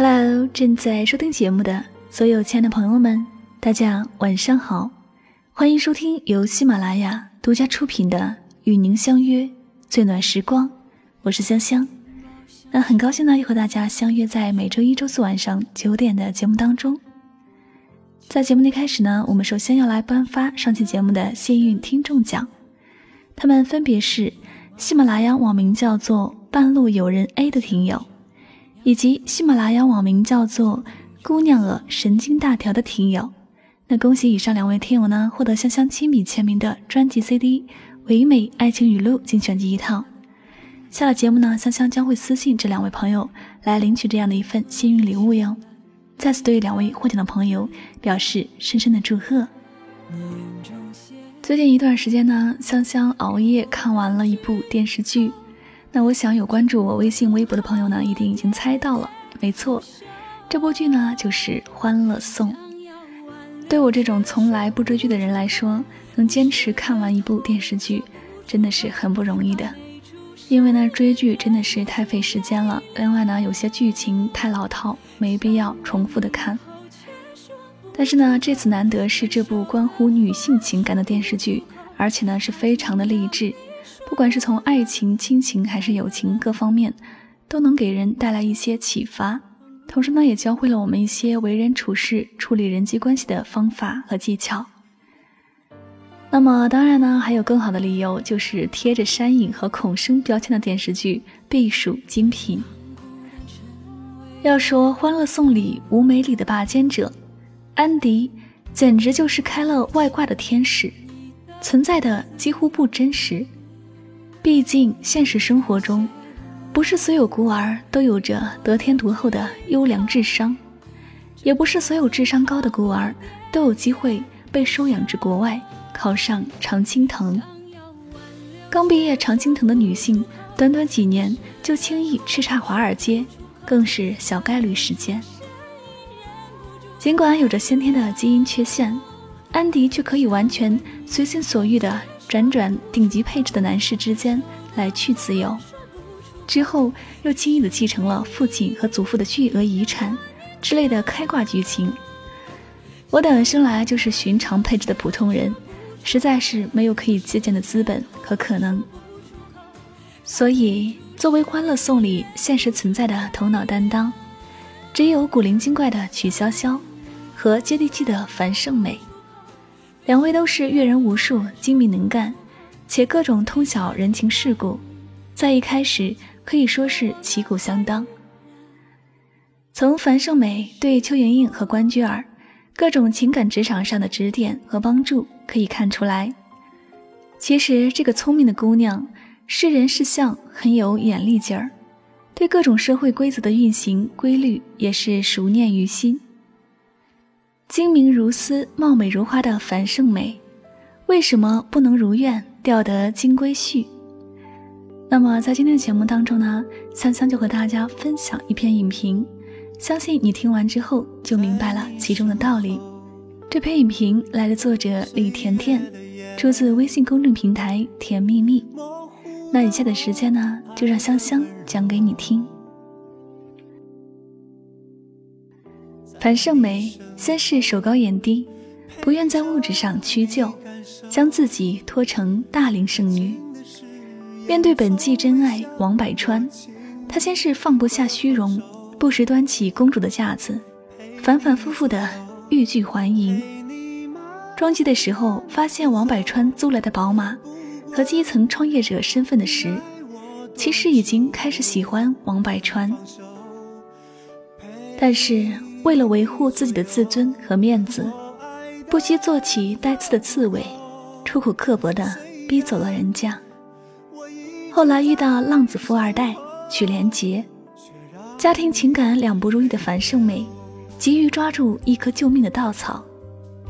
Hello，正在收听节目的所有亲爱的朋友们，大家晚上好，欢迎收听由喜马拉雅独家出品的《与您相约最暖时光》，我是香香。那很高兴呢，又和大家相约在每周一、周四晚上九点的节目当中。在节目的开始呢，我们首先要来颁发上期节目的幸运听众奖，他们分别是喜马拉雅网名叫做“半路有人 A” 的听友。以及喜马拉雅网名叫做“姑娘儿神经大条”的听友，那恭喜以上两位听友呢，获得香香亲笔签名的专辑 CD《唯美爱情语录精选集》一套。下了节目呢，香香将会私信这两位朋友来领取这样的一份幸运礼物哟。再次对两位获奖的朋友表示深深的祝贺。最近一段时间呢，香香熬夜看完了一部电视剧。那我想有关注我微信、微博的朋友呢，一定已经猜到了。没错，这部剧呢就是《欢乐颂》。对我这种从来不追剧的人来说，能坚持看完一部电视剧，真的是很不容易的。因为呢，追剧真的是太费时间了。另外呢，有些剧情太老套，没必要重复的看。但是呢，这次难得是这部关乎女性情感的电视剧，而且呢是非常的励志。不管是从爱情、亲情还是友情各方面，都能给人带来一些启发。同时呢，也教会了我们一些为人处事、处理人际关系的方法和技巧。那么，当然呢，还有更好的理由，就是贴着山影和孔生标签的电视剧必属精品。要说《欢乐颂》里吴美里的霸坚者安迪，简直就是开了外挂的天使，存在的几乎不真实。毕竟，现实生活中，不是所有孤儿都有着得天独厚的优良智商，也不是所有智商高的孤儿都有机会被收养至国外，考上常青藤。刚毕业常青藤的女性，短短几年就轻易叱咤华尔街，更是小概率事件。尽管有着先天的基因缺陷，安迪却可以完全随心所欲的。辗转顶级配置的男士之间来去自由，之后又轻易的继承了父亲和祖父的巨额遗产之类的开挂剧情。我等生来就是寻常配置的普通人，实在是没有可以借鉴的资本和可能。所以，作为《欢乐颂》里现实存在的头脑担当，只有古灵精怪的曲筱绡和接地气的樊胜美。两位都是阅人无数、精明能干，且各种通晓人情世故，在一开始可以说是旗鼓相当。从樊胜美对邱莹莹和关雎尔各种情感职场上的指点和帮助可以看出来，其实这个聪明的姑娘识人是相，很有眼力劲儿，对各种社会规则的运行规律也是熟念于心。精明如丝、貌美如花的樊胜美，为什么不能如愿钓得金龟婿？那么在今天的节目当中呢，香香就和大家分享一篇影评，相信你听完之后就明白了其中的道理。这篇影评来的作者李甜甜，出自微信公众平台“甜蜜蜜”。那以下的时间呢，就让香香讲给你听。樊胜美先是手高眼低，不愿在物质上屈就，将自己托成大龄剩女。面对本季真爱王百川，她先是放不下虚荣，不时端起公主的架子，反反复复的欲拒还迎。装机的时候，发现王百川租来的宝马和基层创业者身份的时，其实已经开始喜欢王百川，但是。为了维护自己的自尊和面子，不惜做起带刺的刺猬，出口刻薄的逼走了人家。后来遇到浪子富二代曲连杰，家庭情感两不如意的樊胜美，急于抓住一颗救命的稻草，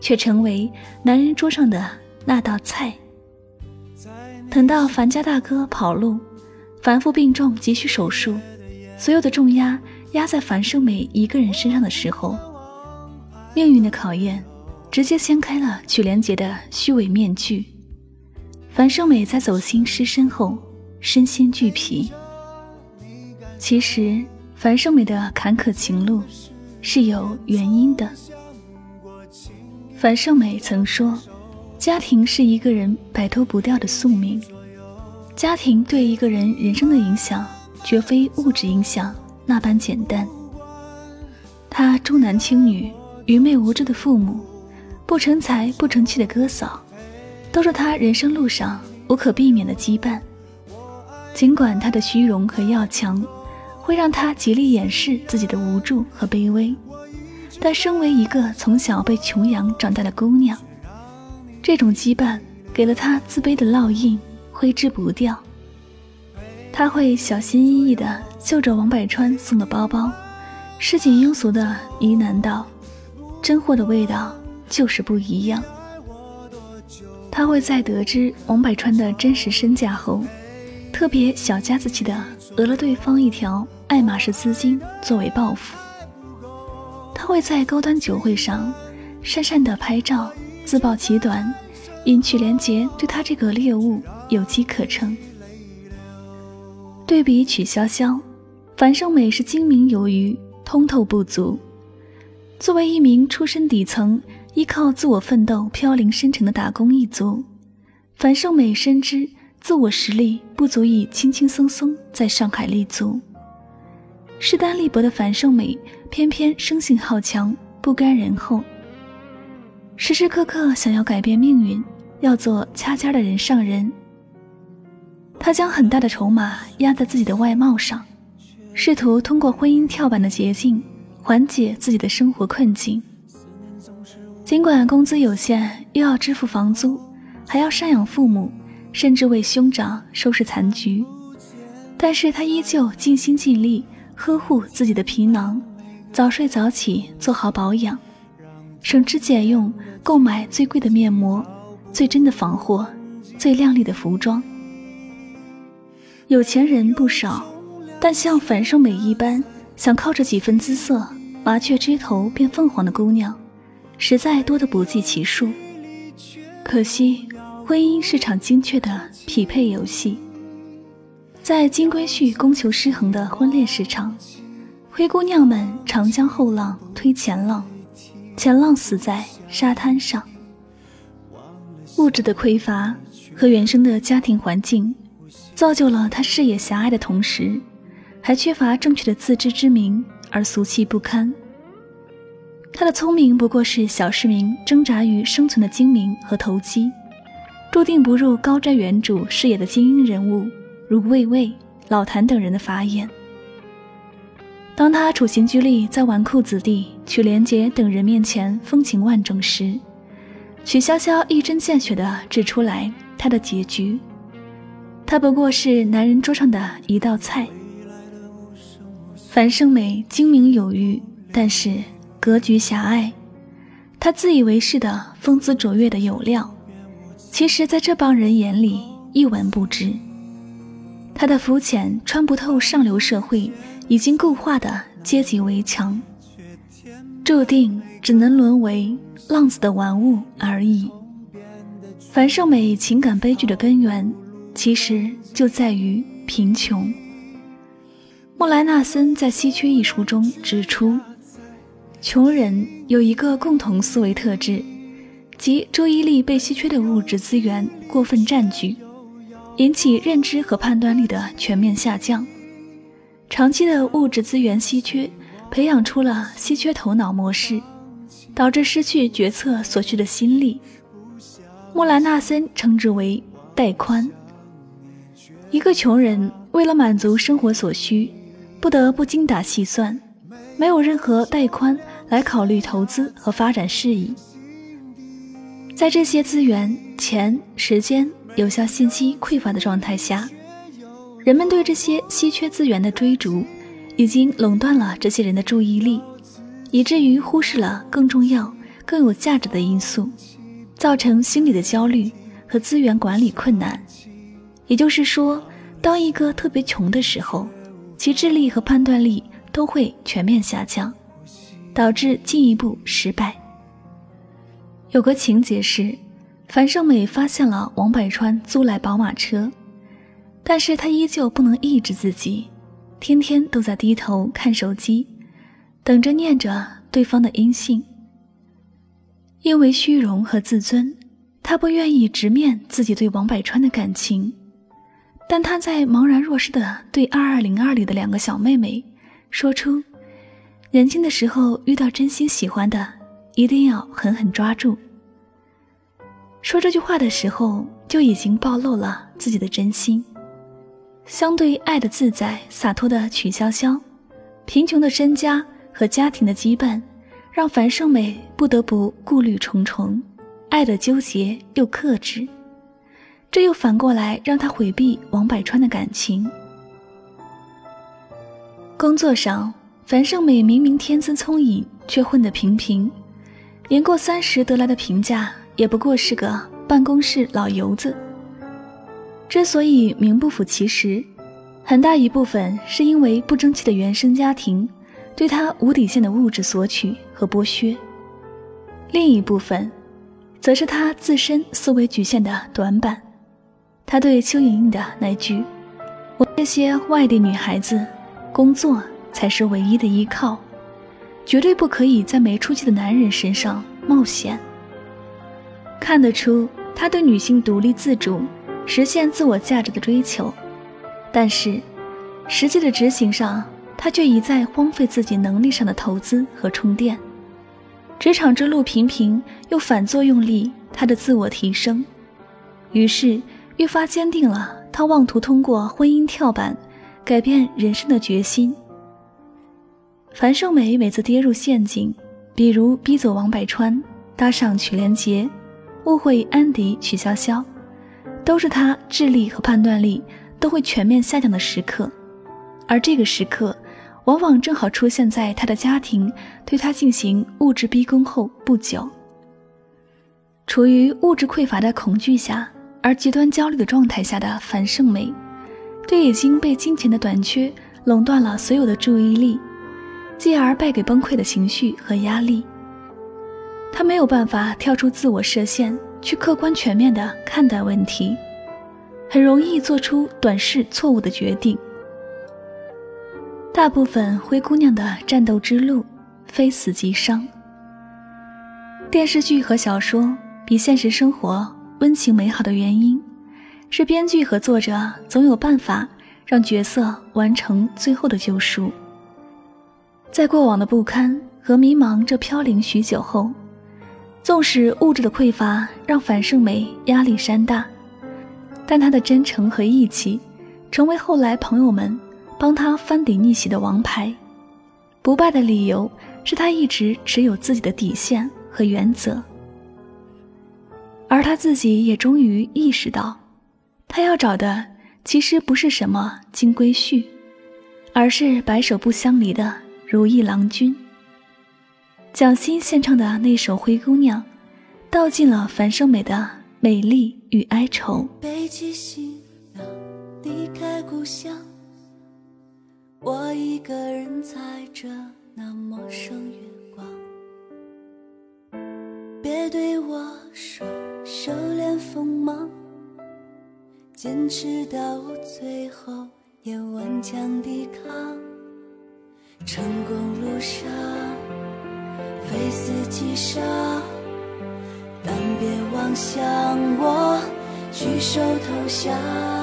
却成为男人桌上的那道菜。等到樊家大哥跑路，樊父病重急需手术，所有的重压。压在樊胜美一个人身上的时候，命运的考验直接掀开了曲连杰的虚伪面具。樊胜美在走心失身后，身心俱疲。其实，樊胜美的坎坷情路是有原因的。樊胜美曾说：“家庭是一个人摆脱不掉的宿命。家庭对一个人人生的影响，绝非物质影响那般简单。”他重男轻女、愚昧无知的父母，不成才不成器的哥嫂，都是他人生路上无可避免的羁绊。尽管他的虚荣和要强，会让他极力掩饰自己的无助和卑微。但身为一个从小被穷养长大的姑娘，这种羁绊给了她自卑的烙印，挥之不掉。她会小心翼翼地嗅着王百川送的包包，市井庸俗的呢喃道：“真货的味道就是不一样。”他会在得知王百川的真实身价后，特别小家子气的讹了对方一条爱马仕丝巾作为报复。他会在高端酒会上讪讪的拍照，自曝其短，引曲连杰，对他这个猎物有机可乘。对比曲筱绡，樊胜美是精明有余，通透不足。作为一名出身底层、依靠自我奋斗、飘零深沉的打工一族，樊胜美深知自我实力不足以轻轻松松在上海立足。势单力薄的樊胜美，偏偏生性好强，不甘人后，时时刻刻想要改变命运，要做掐尖的人上人。她将很大的筹码压在自己的外貌上，试图通过婚姻跳板的捷径缓解自己的生活困境。尽管工资有限，又要支付房租，还要赡养父母，甚至为兄长收拾残局，但是他依旧尽心尽力。呵护自己的皮囊，早睡早起，做好保养，省吃俭用购买最贵的面膜、最真的防货、最靓丽的服装。有钱人不少，但像樊胜美一般想靠着几分姿色麻雀枝头变凤凰的姑娘，实在多得不计其数。可惜，婚姻是场精确的匹配游戏。在金龟婿供求失衡的婚恋市场，灰姑娘们常将后浪推前浪，前浪死在沙滩上。物质的匮乏和原生的家庭环境，造就了她视野狭隘的同时，还缺乏正确的自知之明而俗气不堪。他的聪明不过是小市民挣扎于生存的精明和投机，注定不入高瞻远瞩视野的精英人物。如魏巍、老谭等人的法眼。当他处心积虑在纨绔子弟、曲连杰等人面前风情万种时，曲筱绡一针见血地指出来他的结局：他不过是男人桌上的一道菜。樊胜美精明有余，但是格局狭隘。他自以为是的风姿卓越的有料，其实在这帮人眼里一文不值。他的肤浅穿不透上流社会已经固化的阶级围墙，注定只能沦为浪子的玩物而已。樊胜美情感悲剧的根源，其实就在于贫穷。莫莱纳森在《稀缺》一书中指出，穷人有一个共同思维特质，即注意力被稀缺的物质资源过分占据。引起认知和判断力的全面下降，长期的物质资源稀缺，培养出了稀缺头脑模式，导致失去决策所需的心力。莫兰纳森称之为“带宽”。一个穷人为了满足生活所需，不得不精打细算，没有任何带宽来考虑投资和发展事宜。在这些资源、钱、时间。有效信息匮乏的状态下，人们对这些稀缺资源的追逐，已经垄断了这些人的注意力，以至于忽视了更重要、更有价值的因素，造成心理的焦虑和资源管理困难。也就是说，当一个特别穷的时候，其智力和判断力都会全面下降，导致进一步失败。有个情节是。樊胜美发现了王百川租来宝马车，但是她依旧不能抑制自己，天天都在低头看手机，等着念着对方的音信。因为虚荣和自尊，他不愿意直面自己对王百川的感情，但他在茫然若失的对二二零二里的两个小妹妹说出：“年轻的时候遇到真心喜欢的，一定要狠狠抓住。”说这句话的时候，就已经暴露了自己的真心。相对爱的自在洒脱的曲筱绡，贫穷的身家和家庭的羁绊，让樊胜美不得不顾虑重重，爱的纠结又克制，这又反过来让她回避王百川的感情。工作上，樊胜美明明天资聪颖，却混得平平，年过三十得来的评价也不过是个办公室老油子。之所以名不副其实，很大一部分是因为不争气的原生家庭对他无底线的物质索取和剥削；另一部分，则是他自身思维局限的短板。他对邱莹莹的那句“我这些外地女孩子，工作才是唯一的依靠，绝对不可以在没出息的男人身上冒险”，看得出他对女性独立自主。实现自我价值的追求，但是实际的执行上，他却一再荒废自己能力上的投资和充电。职场之路平平，又反作用力他的自我提升，于是愈发坚定了他妄图通过婚姻跳板改变人生的决心。樊胜美每次跌入陷阱，比如逼走王百川，搭上曲连杰，误会安迪、曲筱绡。都是他智力和判断力都会全面下降的时刻，而这个时刻，往往正好出现在他的家庭对他进行物质逼宫后不久。处于物质匮乏的恐惧下，而极端焦虑的状态下的樊胜美，对已经被金钱的短缺垄断了所有的注意力，继而败给崩溃的情绪和压力。他没有办法跳出自我设限。去客观全面地看待问题，很容易做出短视错误的决定。大部分灰姑娘的战斗之路，非死即伤。电视剧和小说比现实生活温情美好的原因，是编剧和作者总有办法让角色完成最后的救赎。在过往的不堪和迷茫这飘零许久后。纵使物质的匮乏让樊胜美压力山大，但她的真诚和义气，成为后来朋友们帮她翻顶逆袭的王牌。不败的理由是她一直持有自己的底线和原则，而他自己也终于意识到，他要找的其实不是什么金龟婿，而是白首不相离的如意郎君。蒋欣献唱的那首《灰姑娘》，道尽了樊胜美的美丽与哀愁。背起行囊，离开故乡，我一个人踩着那陌生月光。别对我说收敛锋芒，坚持到最后也顽强抵抗。成功路上。非死即伤，但别妄想我举手投降。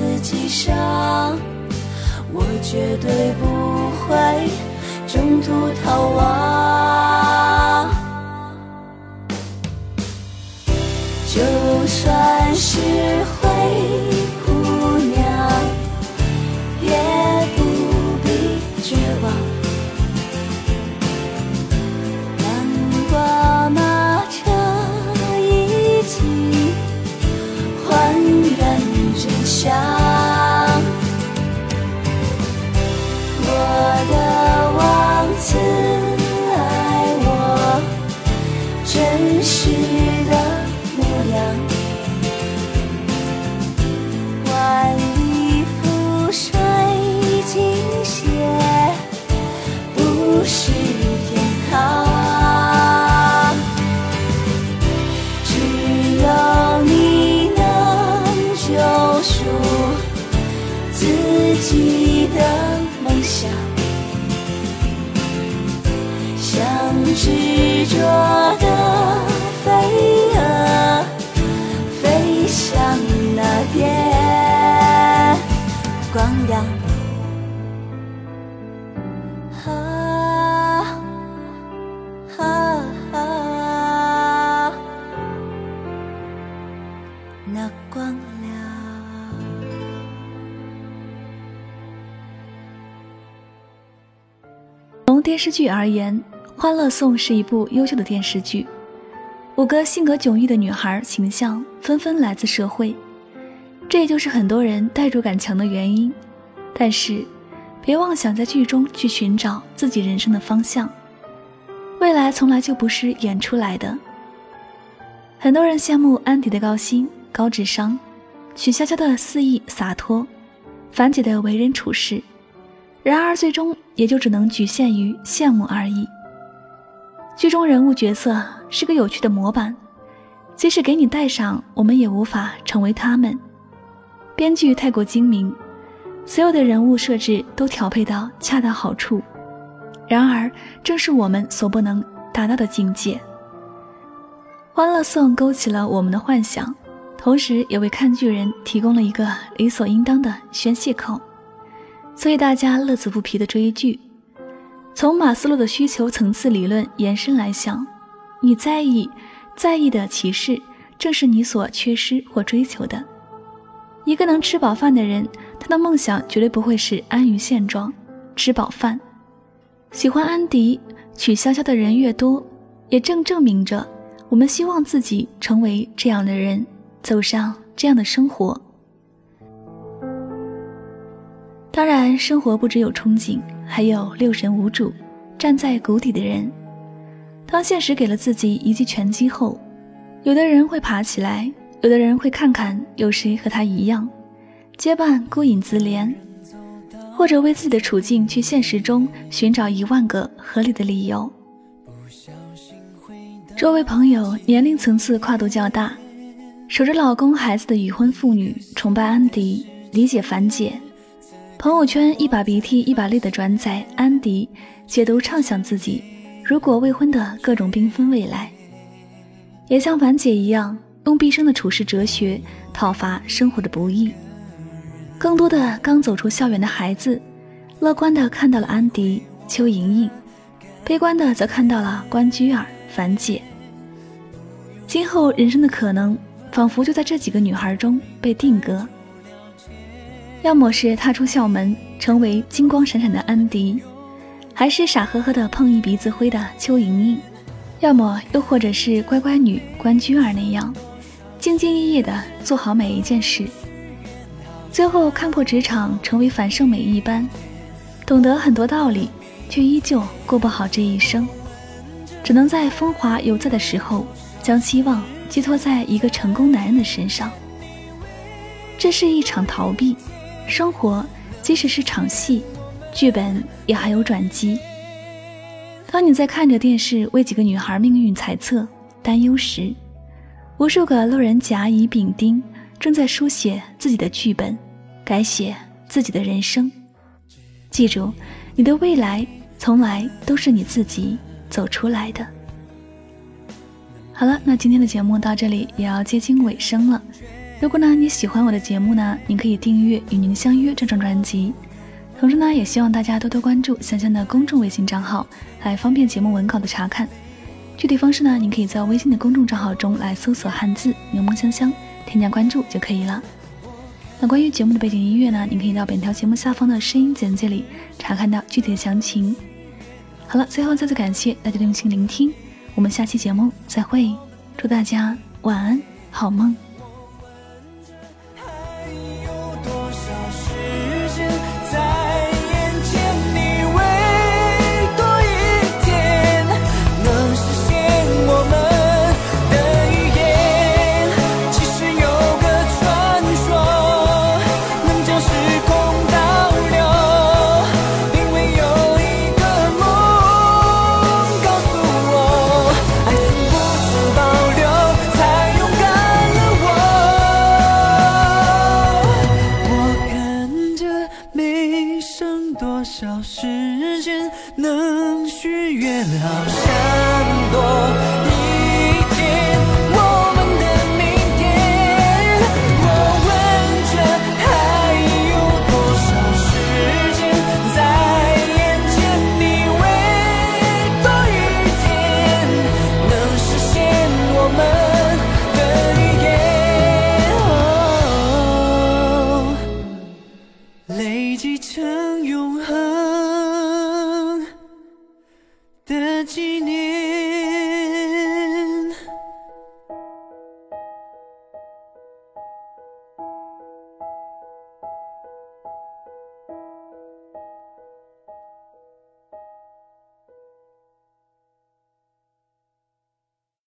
自己上，我绝对不会中途逃亡。就算是下从电视剧而言，《欢乐颂》是一部优秀的电视剧。五个性格迥异的女孩形象纷纷来自社会，这也就是很多人代入感强的原因。但是，别妄想在剧中去寻找自己人生的方向，未来从来就不是演出来的。很多人羡慕安迪的高薪、高智商，曲筱绡的肆意洒脱，樊姐的为人处事。然而，最终也就只能局限于羡慕而已。剧中人物角色是个有趣的模板，即使给你戴上，我们也无法成为他们。编剧太过精明，所有的人物设置都调配到恰到好处。然而，正是我们所不能达到的境界。《欢乐颂》勾起了我们的幻想，同时也为看剧人提供了一个理所应当的宣泄口。所以大家乐此不疲的追剧。从马斯洛的需求层次理论延伸来想，你在意、在意的歧视，正是你所缺失或追求的。一个能吃饱饭的人，他的梦想绝对不会是安于现状、吃饱饭。喜欢安迪、娶潇潇的人越多，也正证明着我们希望自己成为这样的人，走上这样的生活。当然，生活不只有憧憬，还有六神无主、站在谷底的人。当现实给了自己一记拳击后，有的人会爬起来，有的人会看看有谁和他一样，结伴孤影自怜，或者为自己的处境去现实中寻找一万个合理的理由。周围朋友年龄层次跨度较大，守着老公孩子的已婚妇女崇拜安迪，理解樊姐。朋友圈一把鼻涕一把泪的转载安迪解读畅想自己如果未婚的各种缤纷未来，也像樊姐一样用毕生的处世哲学讨伐生活的不易。更多的刚走出校园的孩子，乐观的看到了安迪、邱莹莹，悲观的则看到了关雎尔、樊姐。今后人生的可能，仿佛就在这几个女孩中被定格。要么是踏出校门成为金光闪闪的安迪，还是傻呵呵的碰一鼻子灰的邱莹莹，要么又或者是乖乖女关雎尔那样，兢兢业业的做好每一件事，最后看破职场成为樊胜美一般，懂得很多道理，却依旧过不好这一生，只能在风华犹在的时候，将希望寄托在一个成功男人的身上。这是一场逃避。生活即使是场戏，剧本也还有转机。当你在看着电视为几个女孩命运猜测、担忧时，无数个路人甲乙丙丁正在书写自己的剧本，改写自己的人生。记住，你的未来从来都是你自己走出来的。好了，那今天的节目到这里也要接近尾声了。如果呢你喜欢我的节目呢，您可以订阅《与您相约》这张专辑。同时呢，也希望大家多多关注香香的公众微信账号，来方便节目文稿的查看。具体方式呢，您可以在微信的公众账号中来搜索汉字“柠檬香香”，添加关注就可以了。那关于节目的背景音乐呢，你可以到本条节目下方的声音简介里查看到具体的详情。好了，最后再次感谢大家的用心聆听，我们下期节目再会，祝大家晚安，好梦。